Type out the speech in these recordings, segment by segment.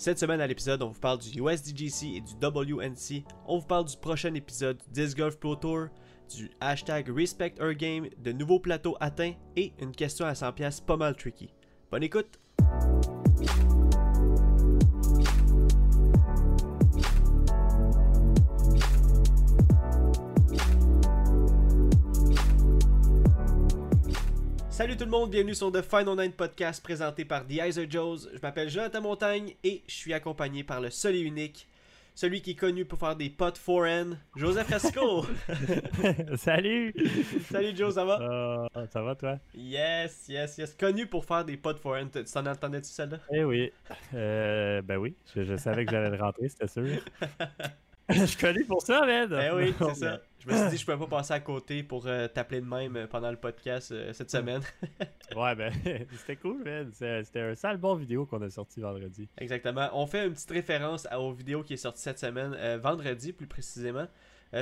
Cette semaine à l'épisode, on vous parle du USDGC et du WNC. On vous parle du prochain épisode du Disc Golf Pro Tour, du hashtag Respect Game, de nouveaux plateaux atteints et une question à 100$ pas mal tricky. Bonne écoute! Salut tout le monde, bienvenue sur The Final Nine Podcast présenté par The Iser Joes. Je m'appelle Jonathan Montagne et je suis accompagné par le seul et unique, celui qui est connu pour faire des potes foreign, Joseph Fresco. Salut! Salut Joe, ça va? Euh, ça va toi? Yes, yes, yes. Connu pour faire des potes foreign. Tu t'en entendais-tu celle-là? Eh oui. Euh, ben oui, je, je savais que j'allais le rentrer, c'était sûr. je suis connu pour ça, man! Eh oui, c'est ça. Je me suis dit, je pouvais pas passer à côté pour euh, t'appeler de même euh, pendant le podcast euh, cette semaine. ouais, ben, c'était cool, man. C'était un sale bon vidéo qu'on a sorti vendredi. Exactement. On fait une petite référence à- aux vidéos qui est sortie cette semaine, euh, vendredi plus précisément,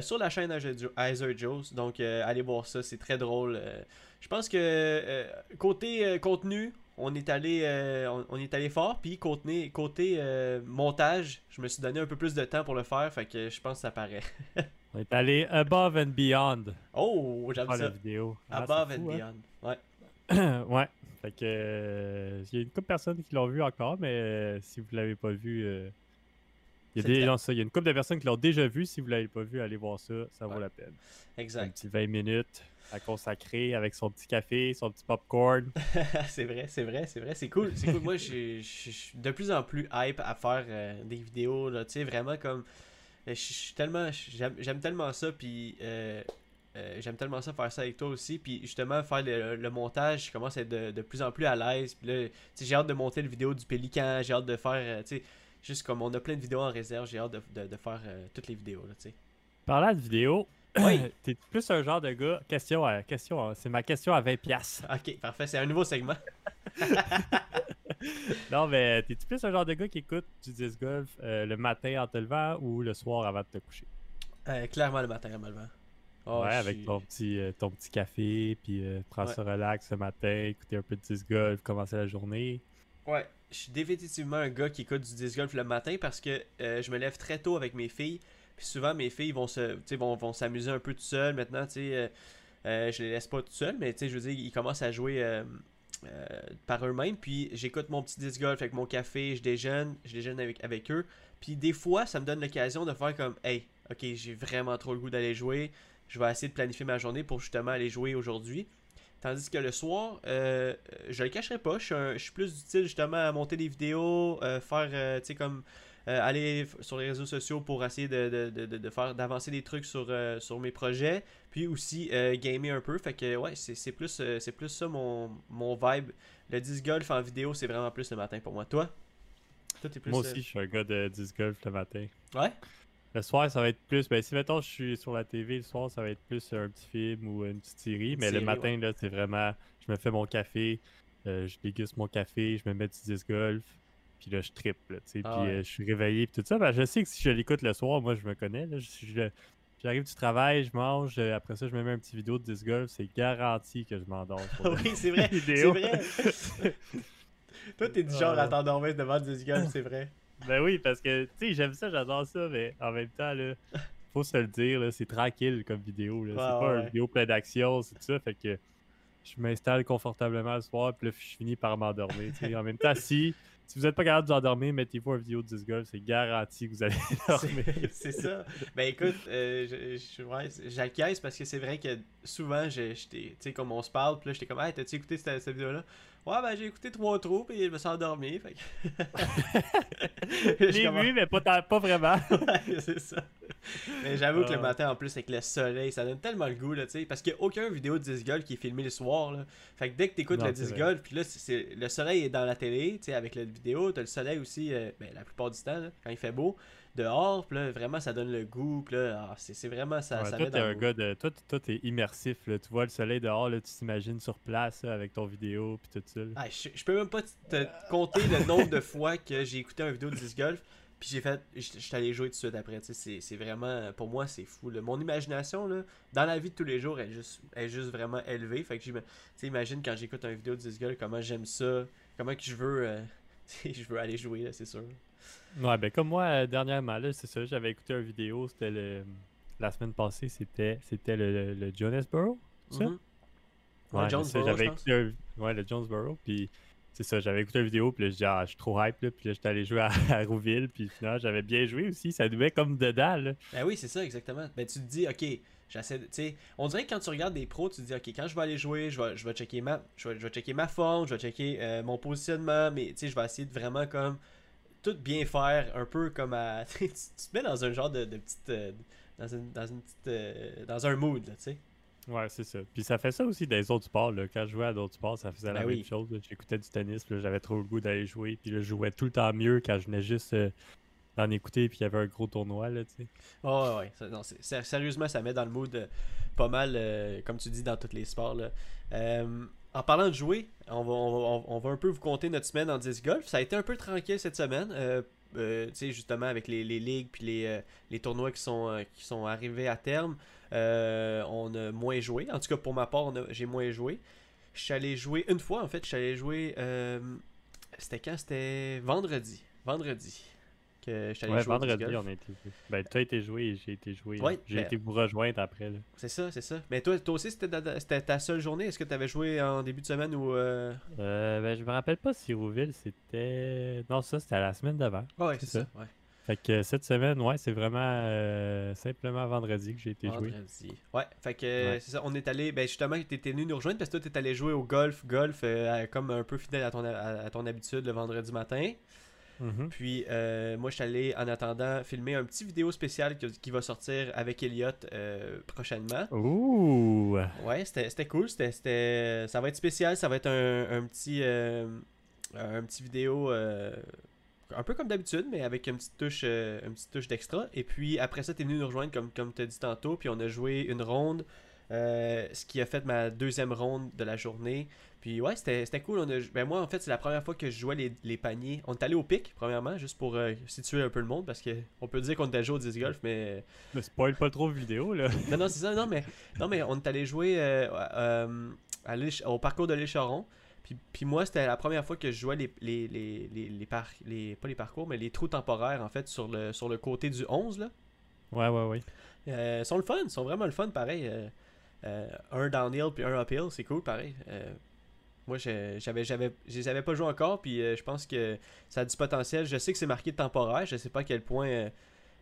sur la chaîne Iser Joes. Donc, allez voir ça, c'est très drôle. Je pense que côté contenu, on est allé, euh, on, on est allé fort. Puis côté, côté euh, montage, je me suis donné un peu plus de temps pour le faire, fait que je pense que ça paraît. On est allé above and beyond Oh, j'aime pour la ça. vidéo. Ah, Above and hein? beyond. Ouais. ouais. Fait que euh, il y a une couple de personnes qui l'ont vu encore, mais si vous l'avez pas vu, il y a C'est des, très- non, ça, il y a une couple de personnes qui l'ont déjà vu. Si vous l'avez pas vu, allez voir ça, ça vaut la peine. Un Exact. petit 20 minutes à consacrer avec son petit café, son petit popcorn. c'est vrai, c'est vrai, c'est vrai, c'est cool. C'est cool. Moi, je suis de plus en plus hype à faire euh, des vidéos, tu sais, vraiment comme. euh, Je je suis tellement. J'aime tellement ça, puis. euh, euh, J'aime tellement ça faire ça avec toi aussi, puis justement faire le, le montage, je commence à être de, de plus en plus à l'aise. Puis là, j'ai hâte de monter le vidéo du pélican, j'ai hâte de faire, tu sais, juste comme on a plein de vidéos en réserve, j'ai hâte de, de- de faire toutes les vidéos, là, tu sais. Parlant de vidéo, Oui. t'es plus un genre de gars. Question, à, question, à- c'est ma question à 20 pièces. Ok, parfait, c'est un nouveau segment. Non, mais t'es plus un genre de gars qui écoute du disc golf euh, le matin en te levant ou le soir avant de te coucher? Euh, clairement le matin, normalement. Oh, ouais, avec suis- ton petit, euh, ton petit café, puis prendre Ouais. ça relax ce matin, écouter un peu de disc golf, commencer la journée. Ouais, je suis définitivement un gars qui écoute du disc golf le matin parce que je me lève très tôt avec mes filles. Puis souvent, mes filles vont se, vont, vont s'amuser un peu tout seules. Maintenant, euh, euh, je les laisse pas tout seuls, mais je veux dire, ils commencent à jouer euh, euh, par eux-mêmes. Puis j'écoute mon petit disc golf avec mon café, je déjeune, je déjeune avec, avec eux. Puis des fois, ça me donne l'occasion de faire comme, hey, ok, j'ai vraiment trop le goût d'aller jouer. Je vais essayer de planifier ma journée pour justement aller jouer aujourd'hui. Tandis que le soir, euh, je le cacherai pas, je suis, plus utile justement à monter des vidéos, euh, faire, euh, comme euh, aller sur les réseaux sociaux pour essayer de, de, de, de- faire d'avancer des trucs sur, euh, sur mes projets, puis aussi euh, gamer un peu. Fait que ouais, c'est plus, c'est plus ça mon, mon vibe. Le disc golf en vidéo, c'est vraiment plus le matin pour moi. Toi? Toi, t'es plus. Moi aussi, je suis un gars de disc golf le matin. Ouais? Le soir, ça va être plus. Ben, si mettons, je suis sur la TV, le soir, ça va être plus un petit film ou une petite série. Une Mais série, le matin, là, c'est vraiment. Je me fais mon café, euh, je déguste mon café, je me mets du disc golf, puis là, je triple, tu sais. Ah puis ouais. euh, je suis réveillé, puis tout ça. Ben, je sais que si je l'écoute le soir, moi, je me connais. Là, je, J'arrive du travail, je mange, euh, après ça, je me mets un petit vidéo de disc golf, c'est garanti que je m'endors. oui, c'est vrai. C'est vrai. Toi, t'es du genre à t'endormir devant du disc golf, c'est vrai. Ben oui, parce que, tu sais, j'aime ça, j'adore ça, mais en même temps, là, faut se le dire, là, c'est tranquille comme vidéo. Là. Ouais, c'est pas ouais, une vidéo pleine d'action, c'est tout ça. Fait que je m'installe confortablement le soir, puis là, je finis par m'endormir. tu sais. En même temps, si, si vous n'êtes pas capable de vous endormir, mettez-vous une vidéo de disc golf, c'est garanti que vous allez dormir. C'est- ça. Ben écoute, euh, j'acquiesce parce que c'est vrai que souvent, j'étais, tu sais, comme on se parle, puis là, j'étais comme, hey, t'as-tu écouté cette vidéo-là? Ouais, ben j'ai écouté trois trous, puis je me suis endormi. Fait que... Je J'ai commence- vu, mais pas, pas vraiment. Ouais, c'est ça. Mais j'avoue que le Ah. matin, en plus, avec le soleil, ça donne tellement le goût, là, tu sais. Parce qu'il n'y a aucun vidéo de disc golf qui est filmé le soir, là. Fait que dès que t'écoutes le c'est disc vrai. golf, puis là, le soleil est dans la télé, tu sais, avec la vidéo. T'as le soleil aussi, euh, ben, la plupart du temps, là, quand il fait beau, dehors, puis là, vraiment, ça donne le goût, puis là, ah, c'est vraiment, ça, Ouais, ça toi, met un gars de. Toi, t'es immersif. Là. Tu vois le soleil dehors, là, tu t'imagines sur place là, avec ton vidéo, puis tout ça. Ah, je, je peux même pas te compter le nombre de fois que j'ai écouté une vidéo de disc golf, puis j'ai fait, suis allé jouer tout de suite après. tu sais, C'est vraiment, pour moi, c'est fou. là. Mon imagination, là, dans la vie de tous les jours, elle est juste, elle est juste vraiment élevée. Fait que imagine quand j'écoute une vidéo de disc golf, comment j'aime ça, comment que je veux, euh, je veux aller jouer, là, c'est sûr. Ouais, ben comme moi, euh, dernièrement, là, c'est ça, j'avais écouté une vidéo, c'était le... La semaine passée, c'était c'était le, le Jonesboro, ça? Mhm. Ouais, Ouais, Jonesboro, j'avais écouté un- Ouais, le Jonesboro, puis c'est ça, j'avais écouté une vidéo, puis là, je dis, ah, je suis trop hype, là, puis là, j'étais allé jouer à, à Rouville, puis finalement, j'avais bien joué aussi, ça devait comme dedans, là. Ben oui, c'est ça, exactement. Ben tu te dis, ok, j'essaie de. Tu sais, on dirait que quand tu regardes des pros, tu te dis, ok, quand je vais aller jouer, je vais, je vais, checker, ma, je vais, je vais checker ma forme, je vais checker euh, mon positionnement, mais tu sais, je vais essayer de vraiment comme tout bien faire, un peu comme à. tu, te mets dans un genre de, de petite. euh, dans une, dans une petite. euh, dans un mood, là, tu sais. Ouais, c'est ça. Puis ça fait ça aussi dans les autres sports, là. Quand je jouais à d'autres sports, ça faisait la Ben même chose. J'écoutais du tennis, j'avais trop le goût d'aller jouer, puis là, je jouais tout le temps mieux quand je venais juste euh, d'en écouter, puis il y avait un gros tournoi, là, tu sais. Oh, ouais, ouais. Non, sérieusement, ça met dans le mood pas mal, comme tu dis, dans tous les sports. Là. En parlant de jouer, on va, un peu vous compter notre semaine en disc golf. Ça a été un peu tranquille cette semaine. euh, euh, tu sais, justement, avec les, ligues puis les, euh, les tournois qui sont, qui sont arrivés à terme, on a moins joué. En tout cas, pour ma part, j'ai moins joué. Je suis jouer une fois, en fait. Je suis allé jouer. C'était quand? C'était vendredi. Vendredi. Que allé Ouais, jouer vendredi, golf. on a été joué. Ben, tu as été joué et j'ai été joué. Ouais, j'ai ben- été vous rejoindre après, là. C'est ça, c'est ça. Mais toi, toi aussi, c'était ta, seule journée. Est-ce que tu avais joué en début de semaine ou. Euh... Euh, ben, je me rappelle pas si Rouville, c'était... Non, ça, c'était la semaine d'avant. Ouais, c'est ça. ça. Ouais. Fait que cette semaine, ouais, c'est vraiment euh, simplement vendredi que j'ai été joué. Vendredi. Ouais, fait que Ouais. c'est ça. On est allé. Ben justement, tu étais venu nous rejoindre parce que toi, tu es allé jouer au golf. Golf, euh, comme un peu fidèle à ton, à, à ton habitude le vendredi matin. Mhm. Puis euh, moi, je suis allé en attendant filmer un petit vidéo spécial qui, qui va sortir avec Elliot euh, prochainement. Ouh! Ouais, c'était cool. C'était, ça va être spécial. Ça va être un, un petit, euh, un petit vidéo un peu comme d'habitude, mais avec une petite touche, euh, une petite touche d'extra. Et puis après ça, tu es venu nous rejoindre comme, comme tu as dit tantôt. Puis on a joué une ronde, euh, ce qui a fait ma deuxième ronde de la journée. Puis ouais, c'était cool. On a, ben moi, en fait, c'est la première fois que je jouais les, les paniers. On est allé au pic, premièrement, juste pour euh, situer un peu le monde, parce que on peut dire qu'on était joué au disc golf, mais Ne spoil pas trop vidéo, là. non, non, c'est ça. Non, mais, non, mais on est allé jouer euh, euh, à au parcours de l'Écharon. Puis, puis moi, c'était la première fois que je jouais les, les, les, les, les, par- les- pas les parcours, mais les trous temporaires, en fait, sur le, sur le côté du 11, là. Ouais, ouais, ouais. Ils sont le fun, ils sont vraiment le fun, pareil. Un downhill puis un uphill, c'est cool, pareil. Euh, moi, je- j'avais, j'avais, pas joué encore, puis euh, je pense que ça a du potentiel. Je sais que c'est marqué temporaire, je sais pas à quel point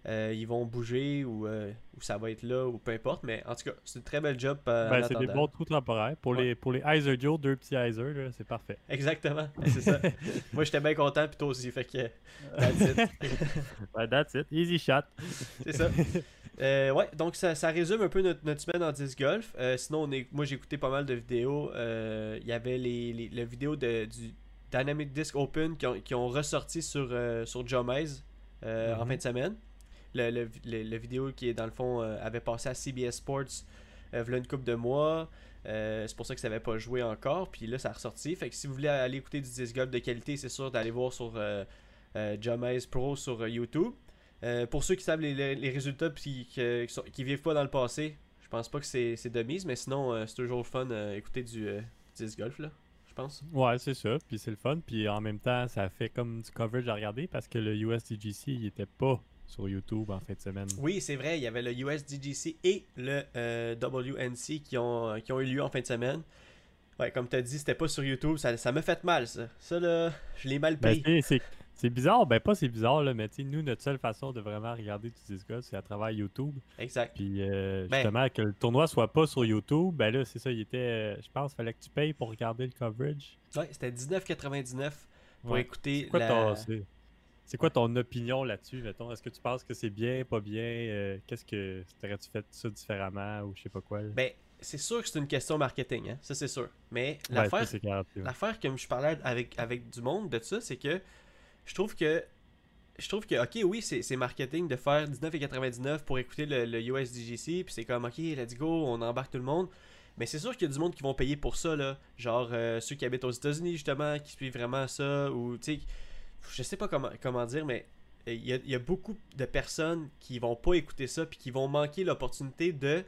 euh, ils vont bouger ou, euh, ou ça va être là ou peu importe, mais en tout cas, c'est une très belle job. euh, en Ben, c'est des bons trous temporaires. Pour Ouais. les, pour les Heiser Joe, deux petits Heiser, c'est parfait. Exactement, c'est ça. moi, j'étais bien content, puis toi aussi, fait que. that's it. Ben, that's it. Easy shot. C'est ça. Euh, ouais, donc ça, ça résume un peu notre, notre semaine en disc golf. Euh, sinon, on est, moi j'ai écouté pas mal de vidéos. Euh, Il y avait les, les, la vidéo de, du Dynamic Disc Open qui ont, qui ont ressorti sur, sur Jomez en Mhm. fin de semaine. Le, le, le- vidéo qui dans le fond euh, avait passé à CBS Sports euh, v'là une couple de mois. Euh, c'est pour ça que ça n'avait pas joué encore. Puis là, ça a ressorti. Fait que si vous voulez aller écouter du disc golf de qualité, c'est sûr d'aller voir sur euh, Jomez Pro sur YouTube. Pour ceux qui savent les, résultats puis qui, qui vivent pas dans le passé, je pense pas que c'est de mise, mais sinon c'est toujours fun écouter du, du disc golf là, je pense. Ouais, c'est ça. Puis c'est le fun. Puis en même temps, ça fait comme du coverage à regarder parce que le USDGC, il était pas sur YouTube en fin de semaine. Oui, c'est vrai, il y avait le USDGC et le euh, WNC qui ont, qui ont eu lieu en fin de semaine. Ouais, comme tu as dit, c'était pas sur YouTube, ça ça m'a fait mal ça. Ça là, je l'ai mal Ben, payé. c'est- bizarre, ben pas c'est bizarre, là, mais tu sais, nous, notre seule façon de vraiment regarder du disc golf, c'est à travers YouTube. exact. Puis euh, Ben- justement, que le tournoi soit pas sur YouTube, ben là, c'est ça, il était. euh, je pense fallait que tu payes pour regarder le coverage. Ouais, c'était 19,99 pour Ouais. écouter C'est quoi, la... c'est- quoi ton opinion là-dessus, mettons? Est-ce que tu penses que c'est bien, pas bien? Euh, Qu'est-ce que. T'aurais-tu fait ça différemment ou je sais pas quoi? là? Ben, c'est sûr que c'est une question marketing, hein, ça c'est sûr. Mais l'affaire, ouais. L'affaire que je parlais avec, avec du monde de ça, c'est que je trouve que je trouve que ok oui c'est c'est marketing de faire 19,99 pour écouter le, le USDGC puis c'est comme ok let's go on embarque tout le monde mais c'est sûr qu'il y a du monde qui vont payer pour ça là genre euh, ceux qui habitent aux États-Unis justement qui suivent vraiment ça ou tu sais je sais pas comment comment dire mais il y, a, il y a beaucoup de personnes qui vont pas écouter ça puis qui vont manquer l'opportunité de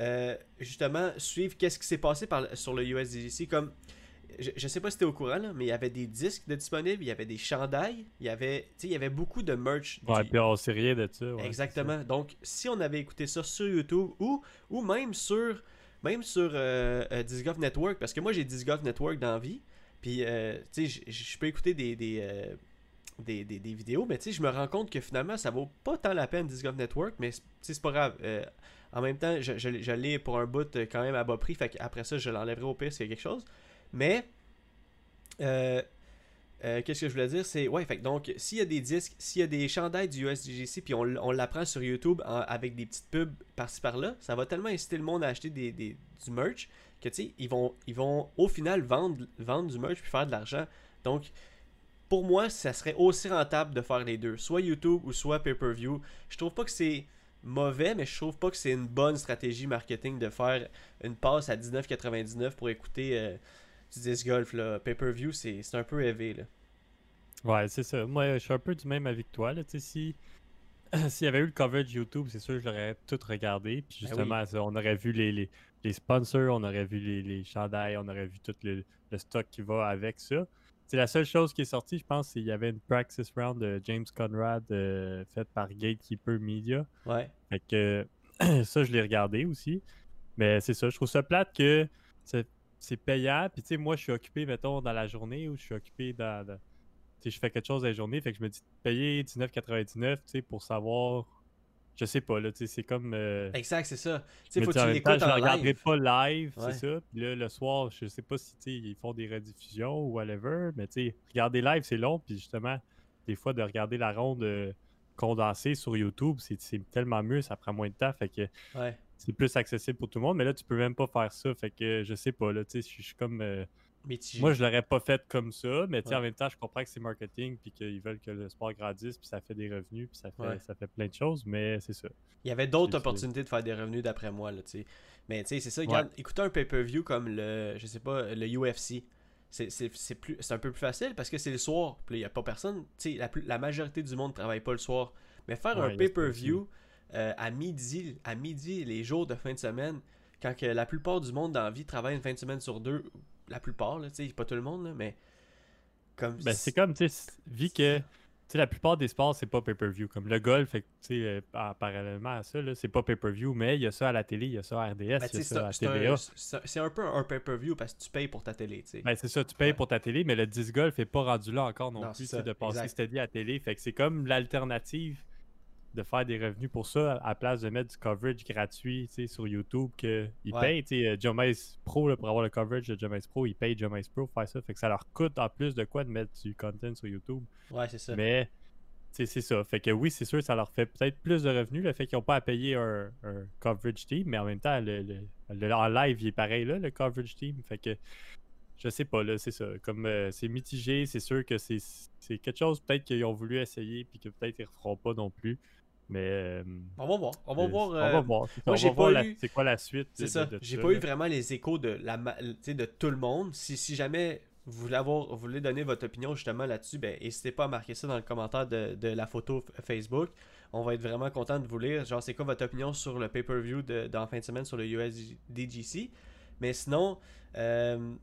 euh, justement suivre qu'est-ce qui s'est passé par, sur le USDGC comme je, je sais pas si t'es au courant, là, mais il y avait des disques de disponibles, il y avait des chandails, il y avait, il y avait beaucoup de merch. Ouais, du- puis on sait rien de ça. ouais, Exactement. Donc, si on avait écouté ça sur YouTube ou, ou même sur même sur euh, euh, Network, parce que moi j'ai Disc Golf Network dans la vie, puis euh, tu sais, je peux écouter des, des, euh, des, des- des vidéos, mais tu sais, je me rends compte que finalement ça vaut pas tant la peine Disc Golf Network, mais c'est- pas grave. Euh, en même temps, je, l'ai pour un bout quand même à bas prix, fait après ça, je l'enlèverai au pire s'il y a quelque chose. Mais Qu'est-ce que je voulais dire? C'est, ouais, fait donc, s'il y a des disques, s'il y a des chandails du USDGC, puis on, l'apprend sur YouTube avec des petites pubs par-ci par-là, ça va tellement inciter le monde à acheter des- du merch que, tu sais, ils vont, ils vont au final vendre, vendre du merch puis faire de l'argent. Donc, pour moi, ça serait aussi rentable de faire les deux, soit YouTube ou soit pay-per-view. Je trouve pas que c'est mauvais, mais je trouve pas que c'est une bonne stratégie marketing de faire une passe à 19,99 pour écouter euh, du disc golf. là. Pay-per-view, c'est c'est un peu élevé. Là. Ouais, c'est ça. Moi, je suis un peu du même avis que toi. Là. Tu sais, Si s'il y avait eu le coverage YouTube, c'est sûr que je l'aurais tout regardé. Puis Ben justement, on aurait vu les, les, les sponsors, on aurait vu les, les chandails, on aurait vu tout le, le stock qui va avec ça. C'est la seule chose qui est sortie, je pense, c'est qu'il y avait une practice round de James Conrad euh, faite par Gatekeeper Media. Ouais. Fait que ça, je l'ai regardé aussi. Mais c'est ça, je trouve ça plate que c'est payant. Puis tu sais, moi, je suis occupé, mettons, dans la journée ou je suis occupé dans. dans- tu sais, je fais quelque chose dans la journée. Fait que je me dis, payer 19,99, tu sais, pour savoir. Je sais pas, là, tu sais, c'est comme. euh, Exact, c'est ça. Tu je sais, me faut que tu l'écoutes en regarderai live. pas live, Ouais. c'est ça. Puis là, le soir, je sais pas si tu sais, ils font des rediffusions ou whatever, mais tu sais, regarder live, c'est long. Puis justement, des fois, de regarder la ronde euh, condensée sur YouTube, c'est c'est tellement mieux, ça prend moins de temps. Fait que Ouais. c'est plus accessible pour tout le monde. Mais là, tu peux même pas faire ça. Fait que je sais pas, là, tu sais, je suis comme. euh, Moi, je l'aurais pas fait comme ça, mais Ouais. en même temps, je comprends que c'est marketing, puis qu'ils veulent que le sport grandisse, puis ça fait des revenus, puis ça fait, Ouais. ça fait plein de choses, mais c'est ça. Il y avait d'autres opportunités de faire des revenus d'après moi, là, tu sais. Mais tu sais, c'est ça, regarde, écouter un pay-per-view comme le, je sais pas, le UFC, c'est- un peu plus facile parce que c'est le soir, puis il n'y a pas personne, tu sais, la, la majorité du monde travaille pas le soir. Mais faire Ouais, un pay-per-view euh, à midi, à midi, les jours de fin de semaine, quand que la plupart du monde dans la vie travaille une fin de semaine sur deux, la plupart, là, tu sais, pas tout le monde, là, mais comme... Ben, c'est comme, tu sais, vu que, tu sais, la plupart des sports, c'est pas pay-per-view. Comme le golf, tu sais, euh, en- parallèlement à ça, c'est pas pay-per-view, mais il y a ça à la télé, il y a ça à RDS, il y Ben, a ça à TVA. c'est un- peu un pay-per-view parce que tu payes pour ta télé, tu sais. Ben, c'est ça, tu payes Ouais. pour ta télé, mais le disc golf est pas rendu là encore non, Non, plus, de passer steady à la télé. Fait que c'est comme l'alternative de faire des revenus pour ça, à la place de mettre du coverage gratuit, sur YouTube, qu'ils Ouais. payent, euh, Jomez Pro, là, pour avoir le coverage de Jomez Pro, ils payent Jomez Pro pour faire ça. Fait que ça leur coûte en plus de quoi de mettre du content sur YouTube. Ouais, c'est ça. Mais c'est ça. Fait que oui, c'est sûr, ça leur fait peut-être plus de revenus, le fait qu'ils n'ont pas à payer un, un coverage team, mais en même temps, le, le- le- en live, il est pareil là, le coverage team. Fait que je sais pas, là, c'est ça. Comme euh, c'est mitigé, c'est sûr que c'est quelque chose peut-être qu'ils ont voulu essayer, puis que peut-être ils referont pas non plus. Mais euh, On va voir. On va euh, voir. on euh, va voir. c'est ça, moi, j'ai voir pas eu- c'est quoi la suite. C'est ça. J'ai pas eu vraiment les échos de, la, de tout le monde. Si, si jamais vous voulez, avoir, vous voulez donner votre opinion justement là-dessus, ben, n'hésitez pas à marquer ça dans le commentaire de, de la photo Facebook. On va être vraiment content de vous lire. Genre, c'est quoi votre opinion sur le pay-per-view de, dans fin de semaine sur le USDGC. Mais sinon, euh,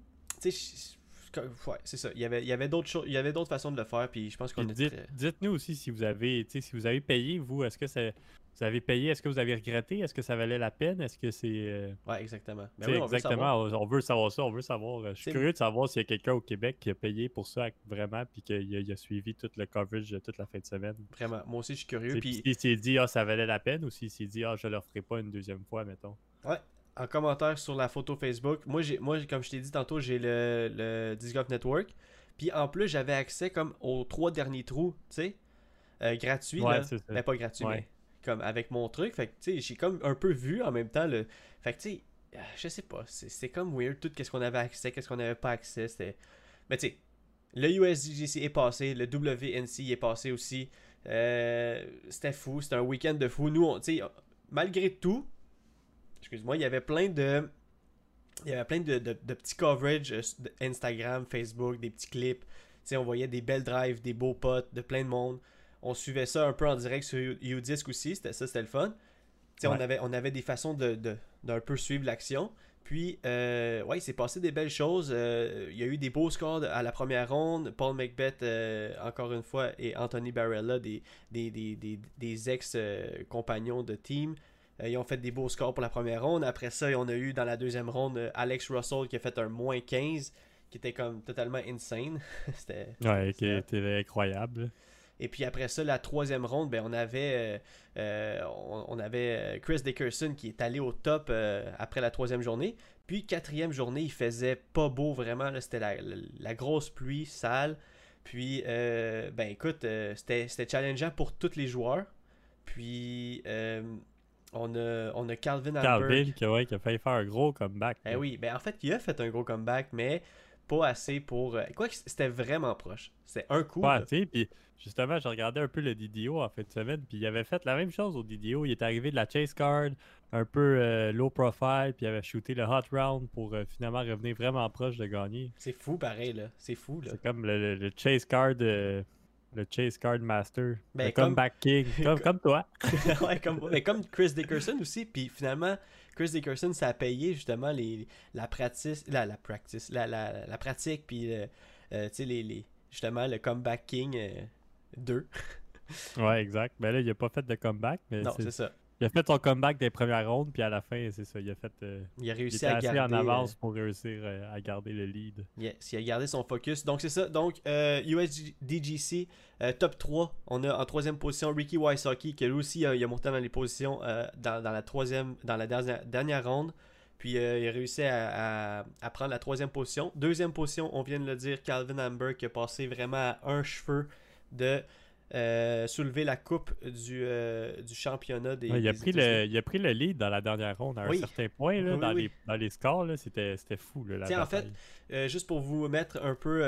tu sais, ouais, c'est ça. Il y avait, il y avait d'autres choses, il y avait d'autres façons de le faire. Puis je pense qu'on dites, très- dites-nous aussi si vous avez, si vous avez payé, vous, est-ce que ça, vous avez payé, est-ce que vous avez regretté, est-ce que ça valait la peine, est-ce que c'est, euh, Ouais, exactement. Ben oui, on exactement, on, on veut savoir ça, on veut savoir. euh, Je suis curieux de savoir s'il y a quelqu'un au Québec qui a payé pour ça vraiment, puis qu'il a, suivi tout le coverage de toute la fin de semaine. Vraiment. Moi aussi, je suis curieux. Puis s'il s'est dit ah ça valait la peine ou s'il s'est dit ah je le referai pas une deuxième fois mettons. Ouais, en commentaire sur la photo Facebook. Moi, j'ai, moi comme je t'ai dit tantôt, j'ai le, le Disc Golf Network. Puis en plus, j'avais accès comme aux trois derniers trous, tu sais, euh, gratuits. Ouais, là. c'est ça. Mais pas gratuit, Ouais. mais comme avec mon truc. Fait que, tu sais, j'ai comme un peu vu en même temps le. Fait que, tu sais, euh, je sais pas, c'est, c'est comme weird tout qu'est-ce qu'on avait accès, qu'est-ce qu'on n'avait pas accès. C'était. Mais tu sais, le USDGC est passé, le WNC est passé aussi. Euh, c'était fou, c'était un week-end de fou. Nous, on- tu sais, malgré tout, excuse-moi, il y avait plein de. Il y avait plein de, de- de petits coverages euh, Instagram, Facebook, des petits clips. On voyait des belles drives, des beaux potes, de plein de monde. On suivait ça un peu en direct sur UDisc aussi, c'était ça, c'était le fun. On, avait, on avait des façons de, de- d'un peu suivre l'action. Puis, euh, ouais, il s'est passé des belles choses. Euh, il y a eu des beaux scores à la première ronde. Paul Macbeth, euh, encore une fois, et Anthony Barella, des, des, des, des, des ex-compagnons de team. Euh, ils ont fait des beaux scores pour la première ronde. Après ça, on a eu dans la deuxième ronde euh, Alex Russell qui a fait un moins 15, qui était comme totalement insane. c'était Ouais, qui était incroyable. et puis après ça, la troisième ronde, ben, on avait, euh, on, on avait Chris Dickerson qui est allé au top euh, après la troisième journée. Puis quatrième journée, il faisait pas beau vraiment. C'était la, la- la grosse pluie sale. Puis, euh, ben écoute, c'était c'était challengeant pour tous les joueurs. Puis, on, a, on a Calvin Alberg. Calvin, qui, ouais, qui a failli faire un gros comeback. Eh oui, ben en fait, il a fait un gros comeback, mais pas assez pour. euh, quoi que c'était vraiment proche. C'était un coup. Ouais, tu puis justement, je regardais un peu le DDO en fin de semaine, puis il avait fait la même chose au DDO. Il est arrivé de la chase card, un peu euh, low profile, puis il avait shooté le hot round pour euh, finalement revenir vraiment proche de gagner. C'est fou, pareil, là. C'est fou, là. C'est comme le, le- le chase card, euh, le chase card master, Ben, le comme- comeback king, comme, comme toi. ouais, comme, mais comme Chris Dickerson aussi. Puis finalement, Chris Dickerson, ça a payé justement les, la pratique, la, la practice, la, la, la pratique, puis euh, euh, tu sais, les, les, justement le comeback king euh, 2. Ouais, exact. Ben là, il a pas fait de comeback, mais Non, c'est ça. Il a fait son comeback des premières rondes, puis à la fin, c'est ça, il a fait. euh, Il a il réussi était à assez garder. en avance pour réussir euh, à garder le lead. euh, yes, il a gardé son focus. Donc c'est ça. Donc euh, USDGC euh, top 3. On a en troisième position Ricky Wysocki qui lui aussi euh, il a monté dans les positions euh, dans, dans la troisième, dans la dernière, dernière ronde. Puis euh, il a réussi à, à- à prendre la troisième position. Deuxième position, on vient de le dire, Calvin Amber qui a passé vraiment à un cheveu de euh, soulever la coupe du, euh, du championnat des. Ouais, il, a des pris le, il a pris le lead dans la dernière ronde à un certain point. Là, Oui, dans, oui. Les, dans les scores, c'était, fou. Là, la en fait. Euh, juste pour vous mettre un peu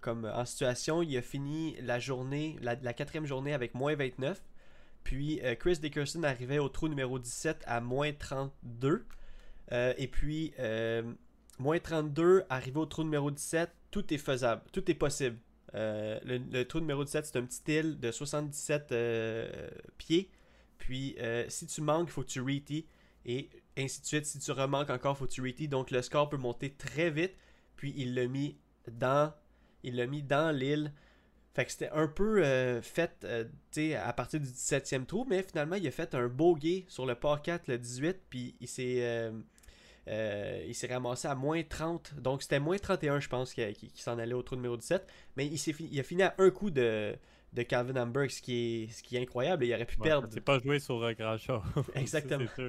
comme en situation, il a fini la journée, la, la quatrième journée avec moins 29. Puis Chris Dickerson arrivait au trou numéro 17 à moins 32. Euh, et puis, moins 32, arrivé au trou numéro 17, tout est faisable, tout est possible. Euh, le, trou numéro 17, c'est un petit île de 77 euh, pieds. Puis, euh, si tu manques, il faut que tu. Et ainsi de suite. Si tu remanques encore, il faut que tu retees. Donc, le score peut monter très vite. Puis, il l'a mis dans il l'a mis dans l'île. Fait que c'était un peu fait à partir du 17e trou, mais finalement, il a fait un bogey sur le par 4, le 18, puis il s'est euh, euh, il s'est ramassé à moins 30. Donc c'était moins 31, je pense, qui, qui- qui s'en allait au trou numéro 17. Mais il, s'est fini- il a fini à un coup de, de Calvin Hamburg, ce qui est, ce qui est incroyable. Il aurait pu Ouais, perdre. C'est pas joué sur un grand chat. Exactement. Ça.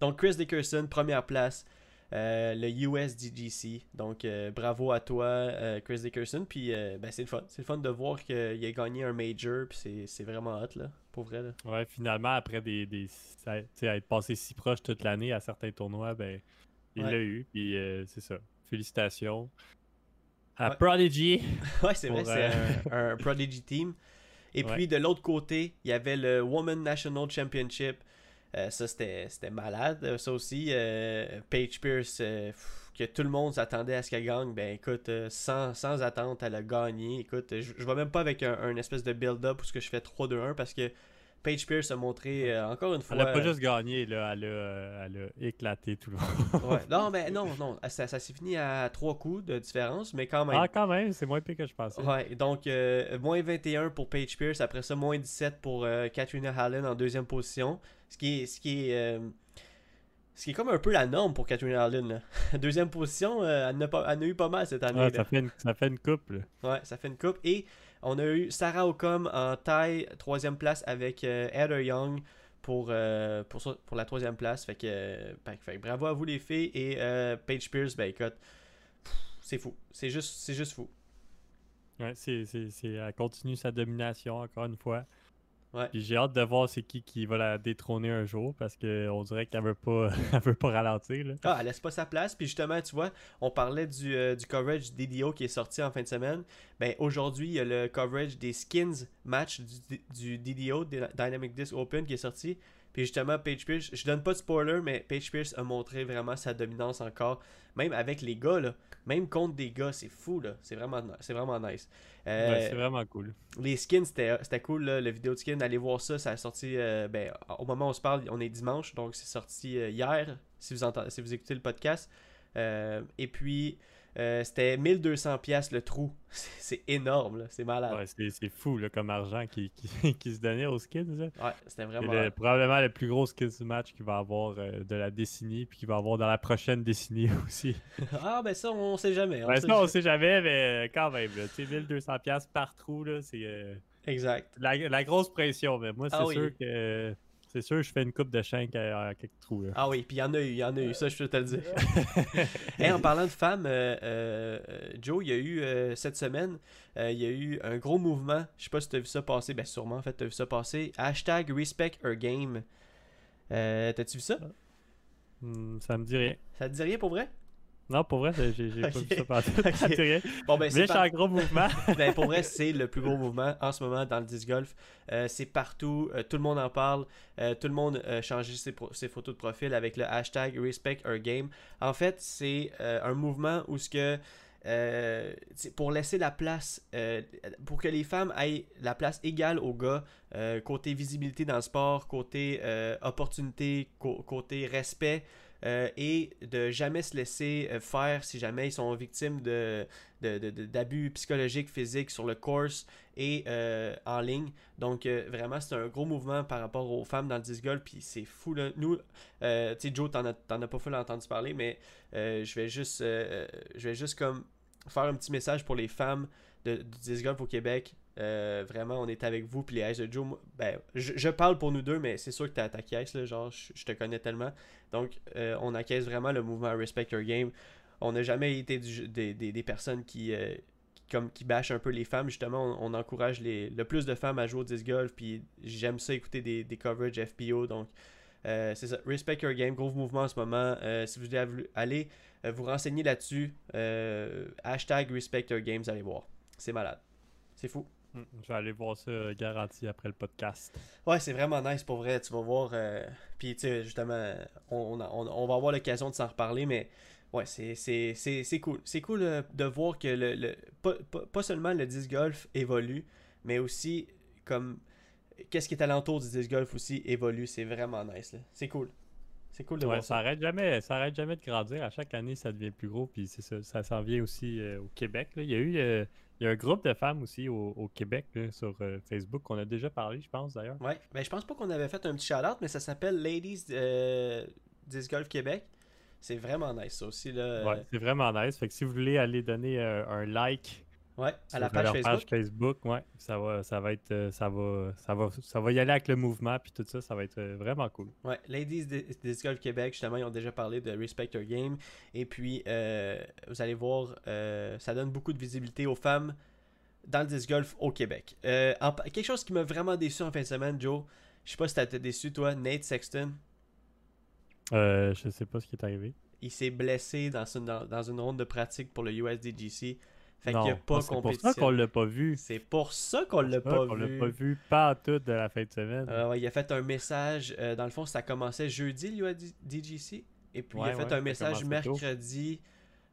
Donc Chris Dickerson, première place. euh, le USDGC. Donc euh, bravo à toi, euh, Chris Dickerson. Puis euh, ben, c'est le fun. C'est le fun de voir qu'il a gagné un major. Puis c'est- c'est vraiment hot, là. Pour vrai, là. Ouais, finalement, après des, des être passé si proche toute l'année à certains tournois, ben, il Ouais. l'a eu. Puis euh, c'est ça. Félicitations. À Ouais. Prodigy. Ouais, c'est vrai, c'est euh, un, un Prodigy team. Et Ouais. puis de l'autre côté, il y avait le Women National Championship. Euh, ça, c'était malade. Ça aussi, euh, Paige Pierce, euh, pff, que tout le monde s'attendait à ce qu'elle gagne. Ben écoute, sans, sans attente, elle a gagné. Écoute, je, je vais même pas avec un, un espèce de build-up où ce que je fais 3-2-1 parce que Paige Pierce a montré euh, encore une fois. Elle a pas juste gagné, là, elle a, euh, elle a éclaté tout le monde. Ouais. Non, mais non, non. Ça, ça s'est fini à trois coups de différence, mais quand même. Ah, quand même, c'est moins pire que je pensais. Ouais, donc euh, moins 21 pour Paige Pierce, après ça moins 17 pour euh, Katrina Hallen en deuxième position. Ce qui est, ce qui est, euh, ce qui est comme un peu la norme pour Katrina Hallen. là. Deuxième position, euh, elle, en a pas- elle a eu pas mal cette année. Ah, ça, fait une, ça fait une coupe. là. Ouais, ça fait une coupe. Et on a eu Sarah Ocom en taille, troisième place avec euh, Heather Young pour, euh, pour, la troisième place. Fait que, euh, fait bravo à vous les filles. Et Paige Pierce, ben écoute, c'est fou. C'est juste, juste fou. Ouais, c'est, elle continue sa domination encore une fois. Ouais. J'ai hâte de voir c'est qui qui va la détrôner un jour parce qu'on dirait qu'elle veut pas, elle veut pas ralentir. Là. Ah, elle laisse pas sa place. Puis justement, tu vois, on parlait du, euh, du coverage DDO qui est sorti en fin de semaine. Ben aujourd'hui, il y a le coverage des skins match du, du DDO, Dy- Dynamic Disc Open, qui est sorti. Puis justement, Paige Pierce, je donne pas de spoiler, mais Paige Pierce a montré vraiment sa dominance encore, même avec les gars, là. Même contre des gars, c'est fou, là. C'est vraiment, c'est vraiment nice. Euh, Ouais, c'est vraiment cool. les skins, c'était c'était cool, là, le vidéo de skin. Allez voir ça, ça a sorti. euh, ben, au moment où on se parle, on est dimanche, donc c'est sorti euh, hier, si vous, entendez, si vous écoutez le podcast. Et puis, euh, c'était 1200$ piastres le trou. C'est c'est énorme. C'est malade. Ouais, c'est c'est fou là, comme argent qui, qui, qui se donnait aux skins. Ouais, c'était C'est vraiment. le- probablement le plus gros skins match qu'il va avoir euh, de la décennie, puis qu'il va avoir dans la prochaine décennie aussi. ah, ben ça, on sait jamais. on Ouais, sait ça, on sait jamais, mais quand même, tu sais, 1200$ par trou, là, c'est euh, Exact. la, la grosse pression. Mais moi, c'est Ah oui. sûr que c'est sûr je fais une coupe de shank à, à quelques trous. Là. Ah oui, puis il y en a eu, il y en a eu, ça, je peux te le dire. Et en parlant de femmes, euh, euh, euh, Joe, il y a eu euh, cette semaine, euh, il y a eu un gros mouvement. Je sais pas si tu as vu ça passer. Ben, sûrement, en fait, tu as vu ça passer. Hashtag Respect Her Game. Euh, T'as-tu vu ça? Hmm, ça me dit rien. Ça te dit rien pour vrai? Non, pour vrai, j'ai pas vu ça dit rien. Bon, ben, par- gros mouvement. ben, pour vrai, c'est le plus gros mouvement en ce moment dans le disc golf. Euh, c'est partout, euh, tout le monde en parle, euh, tout le monde a changé ses, photos de profil avec le hashtag Respect Our Game. En fait, c'est un mouvement où ce que euh, pour laisser la place, euh, pour que les femmes aient la place égale aux gars, euh, côté visibilité dans le sport, côté opportunité, côté respect, euh, et de jamais se laisser euh, faire si jamais ils sont victimes de, d'abus psychologiques, physiques sur le course et euh, en ligne. Donc, vraiment, c'est un gros mouvement par rapport aux femmes dans le disc golf. Puis c'est fou, là. Nous, tu sais, Joe, t'en as, as pas full entendu parler, mais je vais juste, je vais juste comme faire un petit message pour les femmes de, du disc golf au Québec. Euh, vraiment, on est avec vous. Puis les Eyes de Joe, ben, je, je parle pour nous deux, mais c'est sûr que t'as ta caisse, là. Genre, je, te connais tellement. Donc, euh, on acquiesce vraiment le mouvement Respect Your Game. On n'a jamais été des, des- des personnes qui, euh, comme, qui bâchent un peu les femmes. Justement, on, encourage les, le plus de femmes à jouer au disc golf. Puis j'aime ça écouter des, des coverages FPO. Donc, c'est ça. Respect Your Game, gros mouvement en ce moment. Si vous voulez aller vous renseigner là-dessus, hashtag Respect Your Game, vous allez voir. C'est malade. C'est fou. Hmm, Je vais aller voir ça euh, garanti après le podcast. Ouais, c'est vraiment nice pour vrai. Tu vas voir. euh, Puis, tu sais, justement, on, on, on va avoir l'occasion de s'en reparler, mais ouais, c'est- cool. C'est cool euh, de voir que le, le- pas, pas- pas seulement le disc golf évolue, mais aussi comme qu'est-ce qui est alentour du disc golf aussi évolue. C'est vraiment nice. C'est cool. C'est cool de Ouais, voir ça ça. arrête jamais, ça arrête jamais de grandir. À chaque année, ça devient plus gros. Puis c'est ça, ça s'en vient aussi euh, au Québec. là. Il y a eu, euh, il y a un groupe de femmes aussi au, au Québec là, sur euh, Facebook qu'on a déjà parlé, je pense d'ailleurs. Ouais, ben je pense pas qu'on avait fait un petit shout-out, mais ça s'appelle Ladies euh, Disc Golf Québec. C'est vraiment nice ça aussi. Là. Ouais, c'est vraiment nice. Fait que si vous voulez aller donner euh, un like Ouais, à la page leur Facebook. page Facebook, ouais, ça va, ça va être, euh, ça va, ça va, ça va y aller avec le mouvement puis tout ça, ça va être euh, vraiment cool. Ouais, Ladies Di- Disc Golf Québec, justement, ils ont déjà parlé de Respect Your Game. Et puis, euh, vous allez voir, euh, ça donne beaucoup de visibilité aux femmes dans le disc golf au Québec. Euh, en quelque chose qui m'a vraiment déçu en fin de semaine, Joe. Je sais pas si t'as été déçu, toi, Nate Sexton. Euh, je sais pas ce qui est arrivé. Il s'est blessé dans, dans une ronde de pratique pour le USDGC. Fait non, qu'il n'y a pas c'est pour ça qu'on l'a pas vu. C'est pour ça qu'on l'a pas ça qu'on l'a vu. pas vu pas tout de la fin de semaine. Euh, ouais, il a fait un message. euh, dans le fond, ça commençait jeudi, le USDGC. Et puis, Ouais, il a fait ouais, un message mercredi.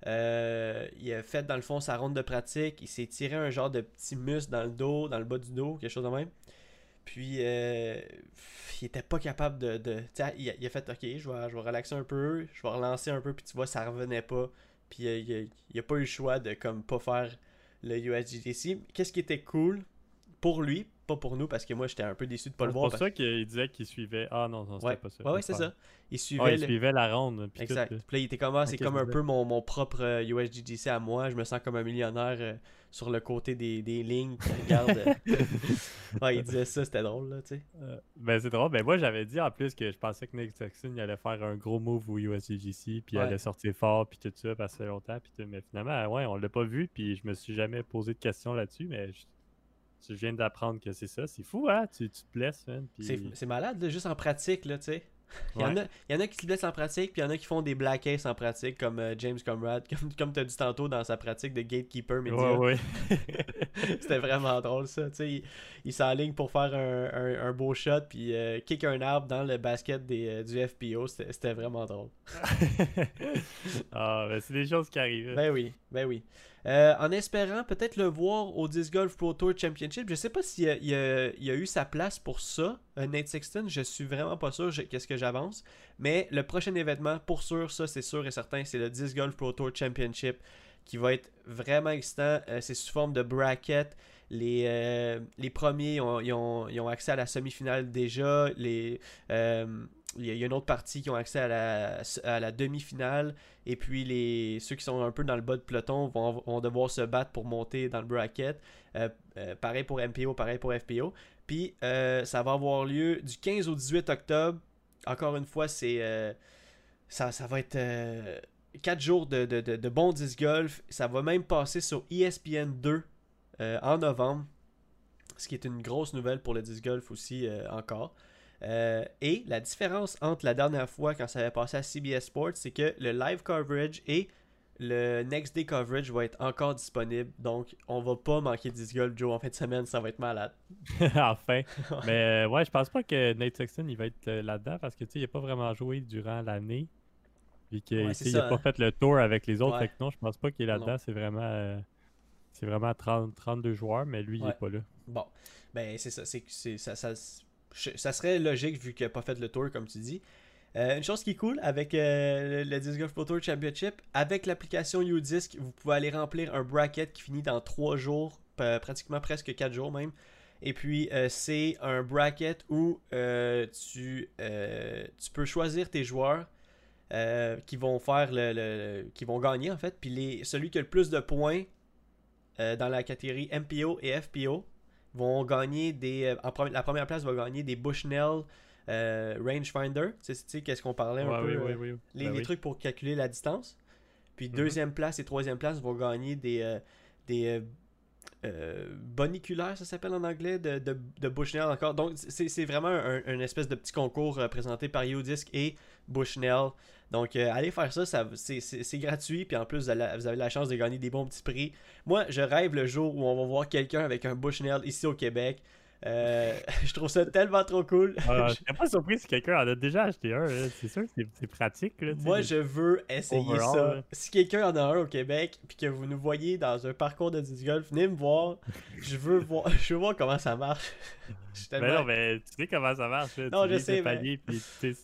Euh, il a fait, dans le fond, sa ronde de pratique. Il s'est tiré un genre de petit muscle dans le dos, dans le bas du dos, quelque chose de même. Puis, euh, il était pas capable de. de il, a, il a fait Ok, je vais, je vais relaxer un peu, je vais relancer un peu, puis tu vois, ça revenait pas. Puis, euh, il, a, il a pas eu le choix de comme pas faire le USGTC. Qu'est-ce qui était cool pour lui, pas pour nous, parce que moi, j'étais un peu déçu de pas le C'est voir. pour ça qu'il disait qu'il suivait. Ah non, non c'était Ouais, pas ça. ouais, ouais, c'est ça. Il suivait, il suivait la ronde. puis Exact. là. Puis là, il était comme, ah, c'est comme un peu mon, mon propre euh, USGGC à moi. Je me sens comme un millionnaire euh, sur le côté des, des lignes regarde. euh. ouais, il disait ça, c'était drôle, là, tu sais. Euh, ben c'est drôle. Ben moi j'avais dit en plus que je pensais que Nick il allait faire un gros move au USGGC puis il allait sortir fort puis tout ça fait longtemps puis tout. Mais finalement ouais on l'a pas vu puis je me suis jamais posé de questions là-dessus mais je, je viens d'apprendre que c'est ça. C'est fou hein? Tu, tu te blesses man. Puis... C'est malade, là, juste en pratique, là, tu sais. Il y, en a, il y en a qui se blessent en pratique, puis il y en a qui font des black ace en pratique, comme euh, James Comrade, comme, comme tu as dit tantôt dans sa pratique de gatekeeper média. Ouais, ouais. C'était vraiment drôle ça. Tu sais, il, il s'enligne pour faire un, un, un beau shot, puis euh, kick un arbre dans le basket des, euh, du FPO. C'était c'était vraiment drôle. ah, ben c'est des choses qui arrivent. Ben oui, ben oui. Euh, en espérant peut-être le voir au Disc Golf Pro Tour Championship. Je sais pas s'il a, il a- eu sa place pour ça, euh, Nate Sexton. Je suis vraiment pas sûr qu'est-ce que j'avance. Mais le prochain événement, pour sûr, ça c'est sûr et certain, c'est le Disc Golf Pro Tour Championship qui va être vraiment excitant. Euh, c'est sous forme de bracket. Les, premiers ont, ils ont- ont accès à la semi-finale déjà. Les, il y a une autre partie qui ont accès à la, à la demi-finale. Et puis les, ceux qui sont un peu dans le bas de peloton vont, vont devoir se battre pour monter dans le bracket. Euh, euh, pareil pour MPO, pareil pour FPO. Puis euh, ça va avoir lieu du 15 au 18 octobre. Encore une fois, c'est ça, ça va être 4 jours de, de, de, de bon disc golf. Ça va même passer sur ESPN 2 euh, en novembre. Ce qui est une grosse nouvelle pour le disc golf aussi encore. Euh, et la différence entre la dernière fois quand ça avait passé à CBS Sports, c'est que le live coverage et le next day coverage va être encore disponible. Donc, on va pas manquer golf, Joe, en fin de semaine. Ça va être malade. enfin. Mais euh, ouais, je pense pas que Nate Sexton il va être euh, là-dedans parce que tu sais, il a pas vraiment joué durant l'année. Puis qu'il Ouais, c'est il a ça, pas hein. fait le tour avec les autres. Ouais. Fait que non, je pense pas qu'il est là-dedans. C'est vraiment. euh, c'est vraiment 30, 32 joueurs, mais lui, il Ouais. est pas là. Bon, ben c'est ça, c'est ça, ça serait logique vu qu'il n'a pas fait le tour comme tu dis. Euh, une chose qui est cool avec euh, le, Disc Golf Pro Tour Championship, avec l'application UDisc, vous pouvez aller remplir un bracket qui finit dans 3 jours, pratiquement presque 4 jours même. Et puis euh, c'est un bracket où tu, tu peux choisir tes joueurs qui vont faire le, le- qui vont gagner en fait. Puis les, celui qui a le plus de points dans la catégorie MPO et FPO vont gagner des. euh, en la première place va gagner des Bushnell euh, Rangefinder. Tu sais, qu'est-ce qu'on parlait un Ouais, peu oui, euh, oui, oui. les, Ben les trucs pour calculer la distance. Puis Mhm. deuxième place et troisième place vont gagner des, euh, des euh, boniculaires, ça s'appelle en anglais, de, de, de Bushnell encore. Donc c'est vraiment un, un espèce de petit concours présenté par Udisc et Bushnell. Donc euh, allez faire ça, ça c'est- gratuit. Puis en plus, vous avez, vous avez la chance de gagner des bons petits prix. Moi, je rêve le jour où on va voir quelqu'un avec un Bushnell ici au Québec. Euh, je trouve ça tellement trop cool. Ah, je serais pas surpris si quelqu'un en a déjà acheté un. C'est sûr que c'est- pratique. Là, Moi, je veux essayer Overall, ça. là. Si quelqu'un en a un au Québec, puis que vous nous voyez dans un parcours de disc golf, venez me voir. Je veux voir, je veux voir comment ça marche. Je suis Ben non, mais tu sais comment ça marche. là. Non, tu je sais, mais- puis tu sais,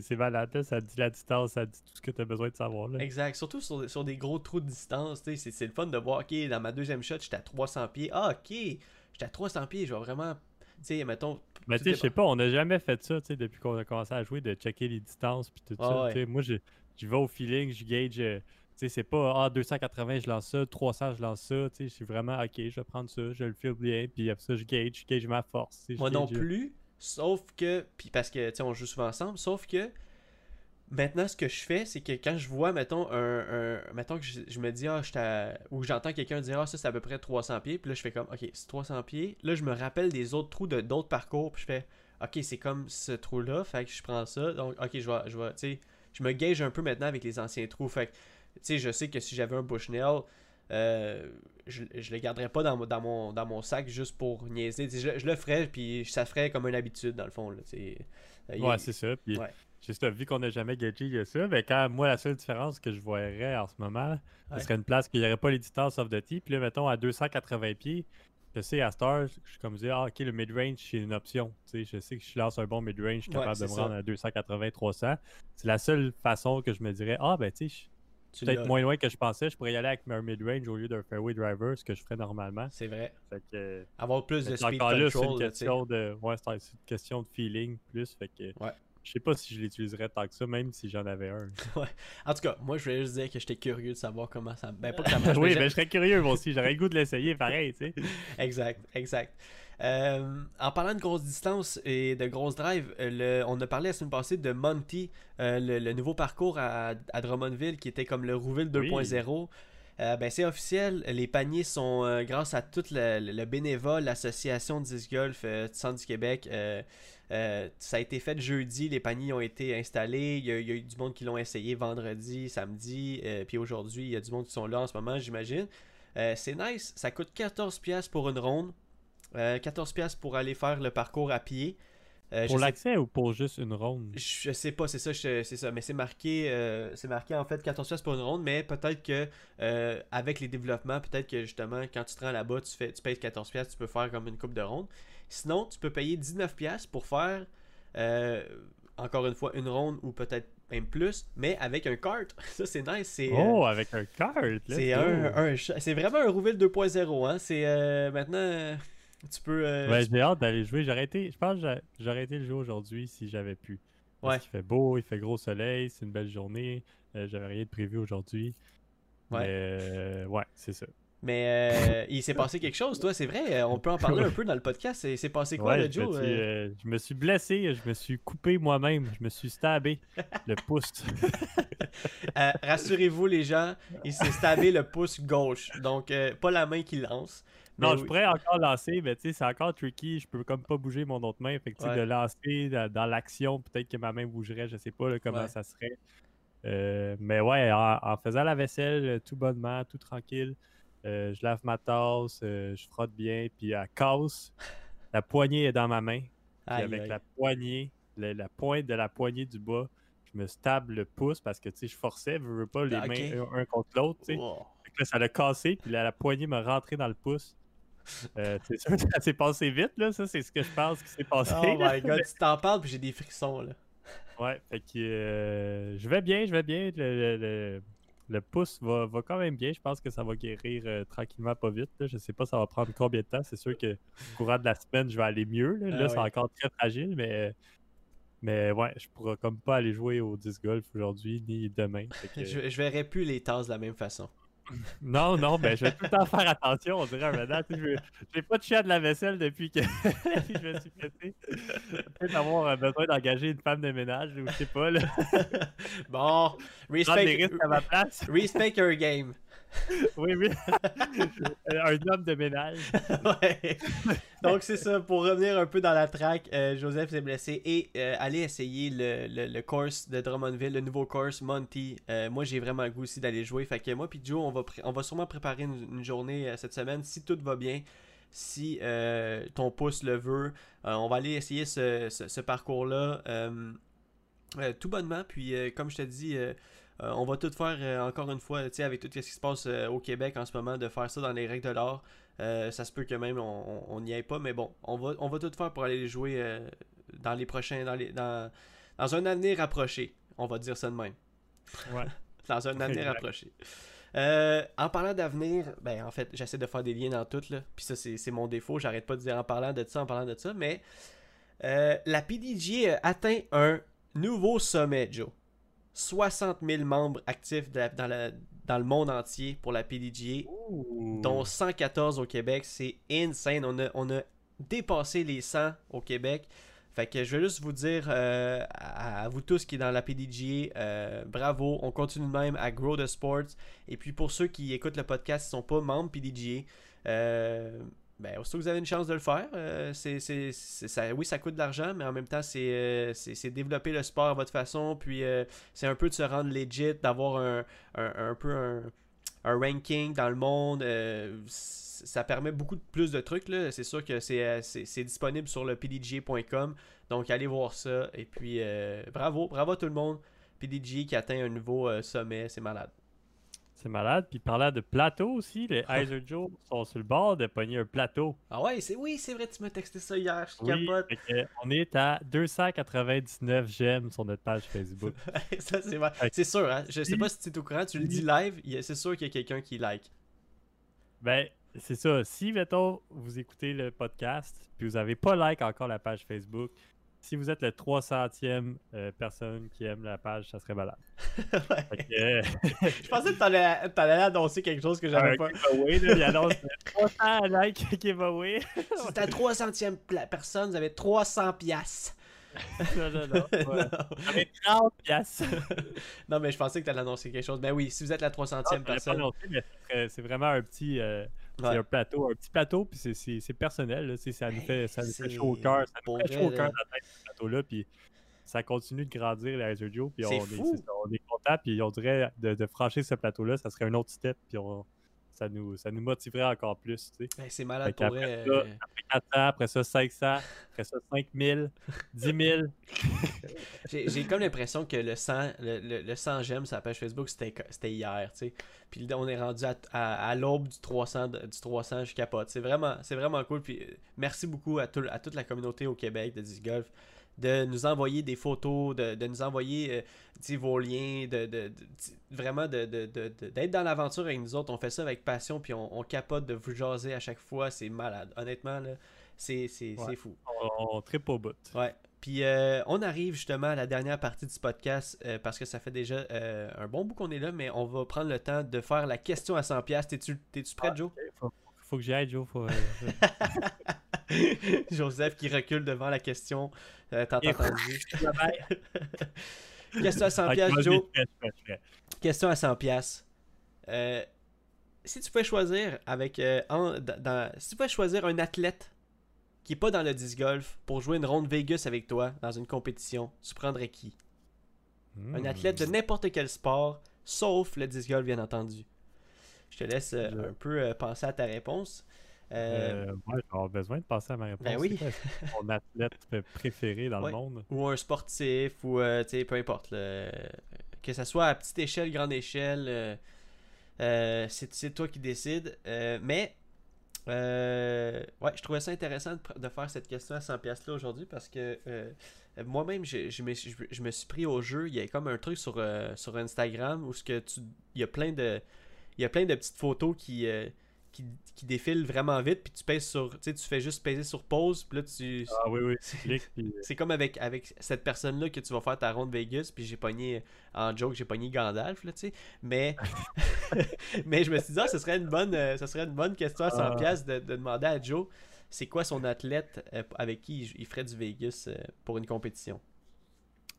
c'est malade. là. Ça dit la distance, ça dit tout ce que tu as besoin de savoir. Là. Exact. Surtout sur, sur des gros trous de distance. C'est le fun de voir, ok, dans ma deuxième shot, j'étais à 300 pieds. Ah, ok, j'étais à 300 pieds. Je vais vraiment, tu sais, mettons. Mais tu sais, je sais pas, on n'a jamais fait ça, tu sais, depuis qu'on a commencé à jouer, de checker les distances puis tout Ah ça. ouais. Moi, je, je vais au feeling, je gauge, euh, tu sais, c'est pas, ah, 280, je lance ça, 300, je lance ça, tu sais, je suis vraiment, ok, je vais prendre ça, je le file bien, puis après ça, je gauge, je gauge ma force. Moi non gauge- plus, sauf que, puis parce que, tu on joue souvent ensemble, sauf que maintenant, ce que je fais, c'est que quand je vois, mettons, un, un- mettons que je, je me dis, ah, à- ou j'entends quelqu'un dire, ah, ça, c'est à peu près 300 pieds, puis là, je fais comme, ok, c'est 300 pieds, là, je me rappelle des autres trous de d'autres parcours, puis je fais, ok, c'est comme ce trou-là, fait que je prends ça, donc, ok, je vais, je vais, tu sais, je me gage un peu maintenant avec les anciens trous, fait que, tu sais, je sais que si j'avais un Bushnell, euh, je, je le garderais pas dans, mon- dans, mon, dans mon sac juste pour niaiser. Je, je le ferais, puis ça ferait comme une habitude, dans le fond. Là. Euh, Ouais, c'est ça. Puis, Ouais. juste vu qu'on n'a jamais gagé il y a ça, mais quand moi, la seule différence que je voyais en ce moment, Ouais. ce serait une place qu'il n'y aurait pas distances off the tee. Puis là, mettons, à 280 pieds, je sais, à Star, je suis comme dire, ah, ok, le mid-range, c'est une option. Tu sais, je sais que je lance un bon mid-range, je suis Ouais, capable de me rendre à 280, 300. C'est la seule façon que je me dirais, ah, ben, tu sais, peut-être moins loin que je pensais, je pourrais y aller avec un mid-range au lieu d'un fairway driver, ce que je ferais normalement. C'est vrai. Fait que, Avoir plus de speed c'est une question de, ouais, une question de feeling plus. Fait que, Ouais. je sais pas si je l'utiliserais tant que ça, même si j'en avais un. En tout cas, moi, je voulais juste dire que j'étais curieux de savoir comment ça. Ben, pas que ça marche. oui, mais j'ai- je serais curieux moi aussi. J'aurais le goût de l'essayer pareil, tu sais. Exact, exact. Euh, en parlant de grosses distances et de grosses drives, euh, le- on a parlé la semaine passée de Monty, euh, le, le nouveau parcours à, à Drummondville qui était comme le Rouville 2.0. Euh, ben, c'est officiel, les paniers sont euh, grâce à tout le, le bénévole, l'association de disc golf euh, du Centre du Québec. ça a été fait jeudi, les paniers ont été installés. Il y a, il y a eu du monde qui l'ont essayé vendredi, samedi, puis aujourd'hui, il y a du monde qui sont là en ce moment, j'imagine. C'est nice, ça coûte 14$ pour une ronde, euh, 14$ pour aller faire le parcours à pied. Euh, Pour sais- l'accès ou pour juste une ronde? Je sais pas, c'est ça, je- c'est ça, mais c'est marqué, euh, c'est marqué en fait 14 pièces pour une ronde, mais peut-être que euh, avec les développements, peut-être que justement quand tu te rends là-bas, tu fais, tu payes 14 pièces, tu peux faire comme une coupe de ronde. Sinon, tu peux payer 19 pièces pour faire euh, encore une fois une ronde ou peut-être même plus, mais avec un kart. Ça c'est nice, c'est euh, Oh, avec un cart c'est un, c'est vraiment un Rouville 2.0 hein, c'est euh, maintenant euh, tu peux euh, Ouais, j'ai hâte d'aller jouer. J'aurais été, je pense que j'a- j'aurais été le jouer aujourd'hui si j'avais pu. Parce Ouais. qu'il fait beau, il fait gros soleil, c'est une belle journée. euh, J'avais rien de prévu aujourd'hui. Ouais. Mais euh, ouais, c'est ça. Mais euh, il s'est passé quelque chose, toi, c'est vrai. On peut en parler un peu dans le podcast. C'est c'est passé quoi, Ouais, le je, Joe euh, je me suis blessé, je me suis coupé moi-même, je me suis stabé le pouce. Rassurez-vous, les gens, il s'est stabé le pouce gauche. Donc, pas la main qui lance. Mais non, oui. je pourrais encore lancer, mais tu sais, c'est encore tricky. Je peux comme pas bouger mon autre main. Fait que Ouais. de lancer dans, dans l'action, peut-être que ma main bougerait, je sais pas là, comment Ouais. ça serait. Euh, mais ouais, en, en faisant la vaisselle euh, tout bonnement, tout tranquille, euh, je lave ma tasse, euh, je frotte bien, puis elle casse. La poignée est dans ma main. Puis Aïe, avec aïe. la poignée, la pointe de la poignée du bas, je me stab le pouce parce que tu sais, je forçais, je veux pas les Ah, mains un, un contre l'autre. tu sais. Là, ça l'a cassé, puis là, la poignée m'a rentré dans le pouce. Euh, c'est sûr que ça s'est passé vite, là. Ça, c'est ce que je pense qui s'est passé. Oh là. my god, tu t'en parles puis j'ai des frissons là. Ouais, fait que euh, je vais bien, je vais bien. Le, le- le- le pouce va, va quand même bien. Je pense que ça va guérir euh, tranquillement, pas vite. là. Je sais pas ça va prendre combien de temps. C'est sûr que au courant de la semaine, je vais aller mieux. Là, Ah c'est encore très fragile, mais. Mais ouais, je pourrais comme pas aller jouer au disc golf aujourd'hui ni demain. Que- Je, je verrai plus les tasses de la même façon. Non, non, ben je vais tout le temps faire attention, on dirait maintenant. tu sais, je J'ai pas touché à de la vaisselle depuis que je me suis pété. Peut-être avoir euh, besoin d'engager une femme de ménage ou je sais pas, là. Bon, des respect, risques à ma place. respect your game. Oui, oui. Euh, un homme de ménage. Donc c'est ça, pour revenir un peu dans la track, euh, Joseph s'est blessé et euh, allez essayer le, le, course de Drummondville, le nouveau course Monty. Euh, moi j'ai vraiment le goût aussi d'aller jouer. Fait que moi puis Joe, on va, sûrement préparer une, journée cette semaine si tout va bien. Si ton pouce le veut, on va aller essayer ce, ce- parcours-là tout bonnement. Puis comme je te dis, euh, on va tout faire euh, encore une fois, tu sais, avec tout ce qui se passe euh, au Québec en ce moment, de faire ça dans les règles de l'art. Ça se peut que même on n'y aille pas, mais bon, on va, on va tout faire pour aller les jouer dans les prochains, dans, les, dans, dans un avenir rapproché. On va dire ça de même. Ouais. Dans un avenir rapproché. En parlant d'avenir, ben en fait, j'essaie de faire des liens dans tout, là. Puis ça, c'est mon défaut. J'arrête pas de dire en parlant de ça, en parlant de ça. Mais la PDGA a atteint un nouveau sommet, Joe. 60 000 membres actifs de la- dans, la- dans le monde entier pour la PDGA dont 114 au Québec. C'est insane. On a, on a dépassé les 100 au Québec. Fait que je vais juste vous dire euh, à, à vous tous qui est dans la PDGA, euh, bravo. On continue de même à Grow the Sports. Et puis pour ceux qui écoutent le podcast qui ne sont pas membres PDGA, euh, ben, aussitôt que vous avez une chance de le faire, euh, ça, oui, ça coûte de l'argent, mais en même temps, c'est, euh, développer le sport à votre façon. Puis euh, c'est un peu de se rendre legit, d'avoir un, un, un peu un, un ranking dans le monde. ça permet beaucoup plus de trucs. C'est sûr que c'est, c'est, disponible sur le pdga.com. Donc allez voir ça. Et puis bravo, bravo à tout le monde. PDG qui atteint un nouveau sommet, c'est malade. C'est malade. Puis parlant de plateau aussi, les Heiser Joe sont sur le bord de pogner un plateau. Ah ouais, c'est oui, c'est vrai, tu m'as texté ça hier, je Oui, capote. on est à 299 j'aime sur notre page Facebook. ça, c'est vrai. C'est sûr, hein? Je sais pas si tu es au courant, tu le dis live, c'est sûr qu'il y a quelqu'un qui like. Ben, c'est ça. Si, mettons, vous écoutez le podcast, puis vous n'avez pas like encore la page Facebook, si vous êtes le 300e euh, personne qui aime la page, ça serait malade. Ouais. Euh, Je pensais que t'allais, t'allais annoncer quelque chose que j'avais pas. giveaway, là, il annonce 300 likes giveaway. Si t'es à 300e pla- personne, vous avez 300 piastres. non, non, non. Ouais. 30 piastres. non, mais je pensais que tu allais annoncer quelque chose. Ben oui, si vous êtes la 300e personne. C'est vraiment un petit. Euh, c'est un plateau, un petit plateau, puis c'est personnel. Là, ça nous fait, ça nous fait chaud au cœur. Ça nous fait chaud au cœur dans ce plateau-là. Puis ça continue de grandir, les Razor Joe. Puis on, Est, on est content. Puis on dirait de, de franchir ce plateau-là, ça serait un autre step. Puis on, ça nous, ça nous motiverait encore plus. Tu sais. c'est malade pour vrai. Ça, après 400, après ça 500, après ça 5000, 10 000. J'ai comme l'impression que le 100, le, le, 100 j'aime sur la page Facebook, c'était hier. Tu sais. Puis on est rendu à, à, l'aube du 300, du 300 je capote. C'est vraiment, vraiment cool. Puis euh, merci beaucoup à, tout, à toute la communauté au Québec de Disc Golf de nous envoyer des photos, de, nous envoyer euh, vos liens, de, vraiment d'être dans l'aventure avec nous autres. On fait ça avec passion, puis on, capote de vous jaser à chaque fois. C'est malade. Honnêtement, là, c'est fou. On, tripe au bout. Ouais. Puis euh, on arrive justement à la dernière partie du podcast euh, parce que ça fait déjà un bon bout qu'on est là, mais on va prendre le temps de faire la question à 100$. T'es-tu prêt, ah, Joe? Faut, que j'y aille, Joe. Joseph qui recule devant la question. Euh, T'as entendu? Question à 100 pièces, Joe. Question à 100 pièces. Euh, si tu pouvais choisir avec euh, dans, si tu pouvais choisir un athlète qui est pas dans le disc golf pour jouer une ronde Vegas avec toi dans une compétition, tu prendrais qui? Un hmm. athlète de n'importe quel sport, sauf le disc golf bien entendu. Je te laisse un peu penser à ta réponse. Euh, euh j'aurais besoin de passer à ma réponse. Ben oui. mon athlète préféré dans le monde? Ou un sportif, ou euh, peu importe. Que ce soit à petite échelle, grande échelle, euh, c'est toi qui décides. mais ouais, je trouvais ça intéressant de, faire cette question à 100$ là aujourd'hui parce que moi-même, je, je, me, je, me, suis pris au jeu. Il y a comme un truc sur, sur Instagram où ce que tu, il y a plein de il y a plein de petites photos qui, qui, qui défile vraiment vite, puis tu pèses sur. Tu sais, tu fais juste peser sur pause, puis là tu. Ah oui, oui. C'est comme avec, avec cette personne-là que tu vas faire ta ronde Vegas, puis j'ai pogné, en joke, j'ai pogné Gandalf, là, tu sais. Mais. mais je me suis dit, ah, ce serait une bonne, euh, serait une bonne question à 100$ ah. de, de, demander à Joe c'est quoi son athlète euh, avec qui il, ferait du Vegas euh, pour une compétition?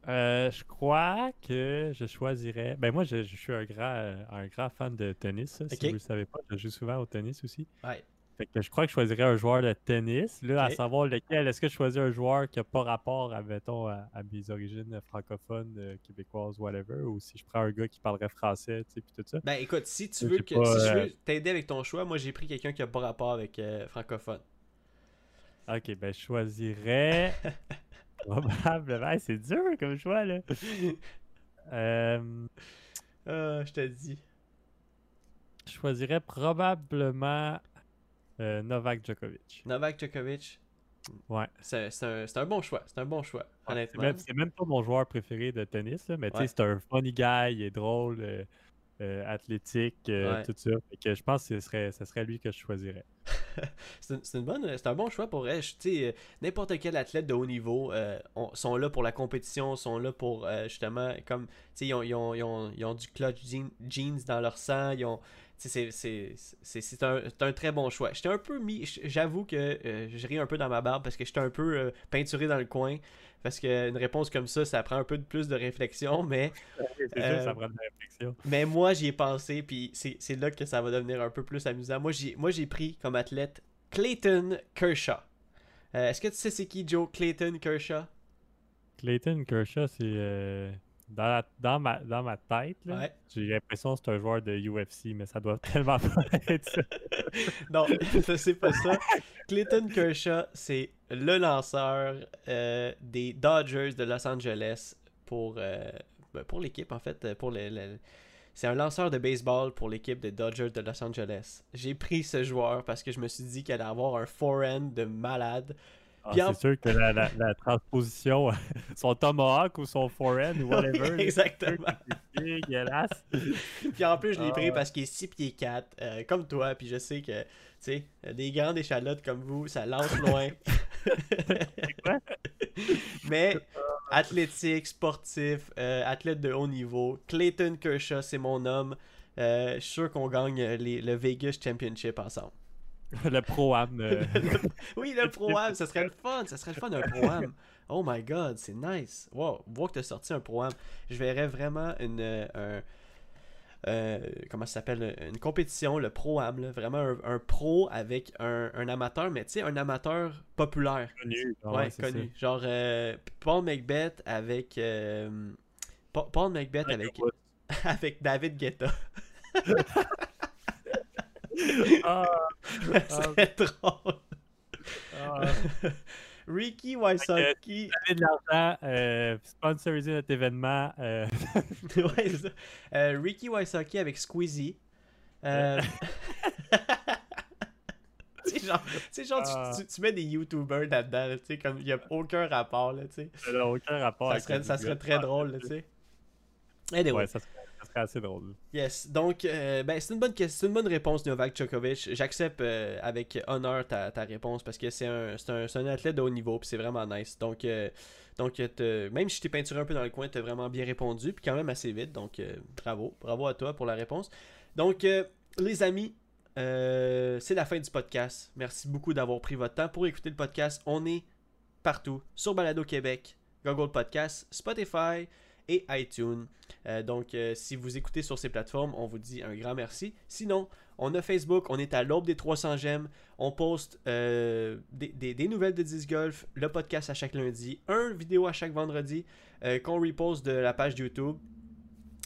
Euh, je crois que je choisirais. Ben moi, je, suis un grand, euh, un grand fan de tennis. Si vous ne le savez pas, je joue souvent au tennis aussi. Ouais. Fait que je crois que je choisirais un joueur de tennis. Là, à savoir lequel, est-ce que je choisis un joueur qui n'a pas rapport, à, mettons, à, mes origines francophones, euh, québécoises, whatever, ou si je prends un gars qui parlerait français, tu sais, puis tout ça? Ben écoute, si tu veux que si je veux t'aider avec ton choix, moi j'ai pris quelqu'un qui n'a pas rapport avec francophone. Ok, ben je choisirais. Probablement. c'est dur comme choix, là. euh... je te dis. Je choisirais probablement euh, Novak Djokovic. Novak Djokovic. Ouais. C'est un, un, bon choix. C'est un bon choix, honnêtement. C'est même, pas mon joueur préféré de tennis, là, mais tu sais, c'est un funny guy, il est drôle, euh, euh, athlétique, tout ça. que je pense que ce serait, ce serait lui que je choisirais. c'est un bon choix pour elle. Euh, n'importe quel athlète de haut niveau euh, sont là pour la compétition, sont là pour euh, justement, comme, ils ont, ils, ont, ils, ont, ils ont, du clutch jeans dans leur sang, ils ont, c'est un, un, très bon choix. J'étais un peu mis, j'avoue que je ris un peu dans ma barbe parce que j'étais un peu peinturé dans le coin. Parce qu'une réponse comme ça, ça prend un peu de plus de réflexion, mais. ça prend de réflexion. Mais moi, j'y ai pensé, puis c'est là que ça va devenir un peu plus amusant. Moi, j'ai pris comme athlète Clayton Kershaw. Euh, est-ce que tu sais c'est qui Joe Clayton Kershaw? Clayton Kershaw, c'est. Dans, dans, ma, dans ma tête, j'ai l'impression que c'est un joueur de UFC, mais ça doit tellement pas être ça. non, c'est pas ça. Clayton Kershaw, c'est le lanceur euh, des Dodgers de Los Angeles pour, euh, ben, pour l'équipe, en fait. Pour C'est un lanceur de baseball pour l'équipe des Dodgers de Los Angeles. J'ai pris ce joueur parce que je me suis dit qu'il allait avoir un forehand de malade. Ah, c'est sûr que la, la, transposition, son tomahawk ou son forehand ou whatever. Exactement. C'est dégueulasse. puis en plus, je l'ai pris ah, parce qu'il est 6 pieds 4, euh, comme toi. Puis je sais que, tu sais, des grandes échalotes comme vous, ça lance loin. Mais athlétique, sportif, euh, athlète de haut niveau. Clayton Kershaw, c'est mon homme. Euh, je suis sûr qu'on gagne le Vegas Championship ensemble. le pro-am. euh, oui, le Pro-Am, ça serait le fun, ça serait le fun un Pro-Am. Oh my god, c'est nice. Wow, voir que t'as sorti un Pro-Am. Je verrais vraiment une. euh, un- euh, comment ça s'appelle Une compétition, le Pro-Am, là. vraiment un, un pro avec un, un amateur, mais tu sais, un amateur populaire. connu. Ah Ouais, connu. Genre euh, Paul Macbeth avec. euh, Pa- Paul Macbeth avec, avec David Guetta. Ah, ça serait drôle. ah. Ricky Wysocki. Donner de l'argent, euh, sponsoriser notre événement. euh, ouais, c'est. Euh, Ricky Wysocki avec Squeezie. Euh... tu sais, genre, genre, tu- Ah. tu, tu mets des YouTubers là-dedans, là, tu sais, comme il n'y a aucun rapport, là, tu sais. aucun rapport Ça serait, ça serait très Ah, drôle, là, tu sais. Anyway, Ouais, ça serait, serait assez drôle. yes. Donc, euh, ben, c'est une, bonne question- c'est une bonne réponse, Novak Djokovic. J'accepte euh, avec honneur ta, ta réponse parce que c'est un, c'est un, c'est un athlète de haut niveau, puis c'est vraiment nice. Donc, euh, même si je t'ai peinturé un peu dans le coin, tu as vraiment bien répondu, puis quand même assez vite. Donc, bravo. Bravo à toi pour la réponse. Donc, les amis, c'est la fin du podcast. Merci beaucoup d'avoir pris votre temps pour écouter le podcast. On est partout sur Balado Québec, Google Podcast, Spotify et iTunes. Euh, donc, euh, si vous écoutez sur ces plateformes, on vous dit un grand merci. Sinon, on a Facebook, on est à l'aube des 300 j'aime. On poste euh, des, nouvelles de Disc Golf, le podcast à chaque lundi, un vidéo à chaque vendredi qu'on reposte de la page YouTube.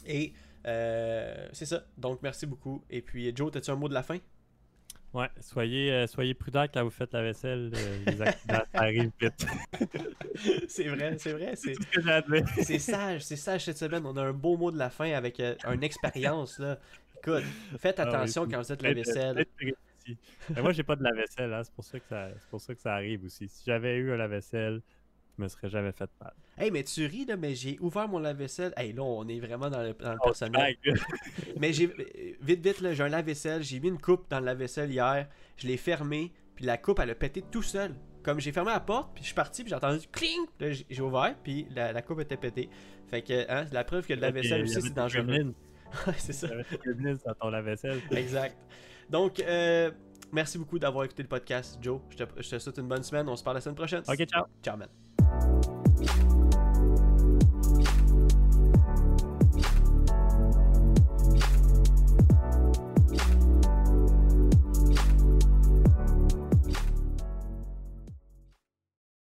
Et c'est ça. Donc, merci beaucoup. Et puis, Joe, as-tu un mot de la fin? Ouais, soyez, euh, soyez prudents quand vous faites la vaisselle. euh, les accidents, ça arrive vite. c'est vrai, c'est vrai. C'est, ce sage, c'est sage cette semaine. On a un beau mot de la fin avec euh, une expérience. Là. Écoute, faites Ah oui, attention quand vous faites la vaisselle. Mais moi, j'ai pas de lave-vaisselle, hein, c'est pour, ça que ça- c'est pour ça que ça arrive aussi. Si j'avais eu un lave-vaisselle, je me serais jamais fait mal. Hey, mais tu ris, là, mais j'ai ouvert mon lave-vaisselle. Hey, là, on est vraiment dans le, dans le Oh, personnel. Mais j'ai. euh, Vite, vite, là, j'ai un lave-vaisselle. J'ai mis une coupe dans le lave-vaisselle hier. Je l'ai fermé. Puis la coupe, elle a pété tout seul. Comme j'ai fermé la porte, puis je suis parti, puis j'ai entendu cling. Là, j'ai ouvert, puis la, la coupe était pétée. Fait que, hein, c'est la preuve que le lave-vaisselle aussi, c'est dangereux. Ouais, c'est ça. Il dans ton lave-vaisselle. Exact. Donc, euh, merci beaucoup d'avoir écouté le podcast, Joe. Je te, je te souhaite une bonne semaine. On se parle la semaine prochaine. Ok, ciao. Ciao, man. Thank you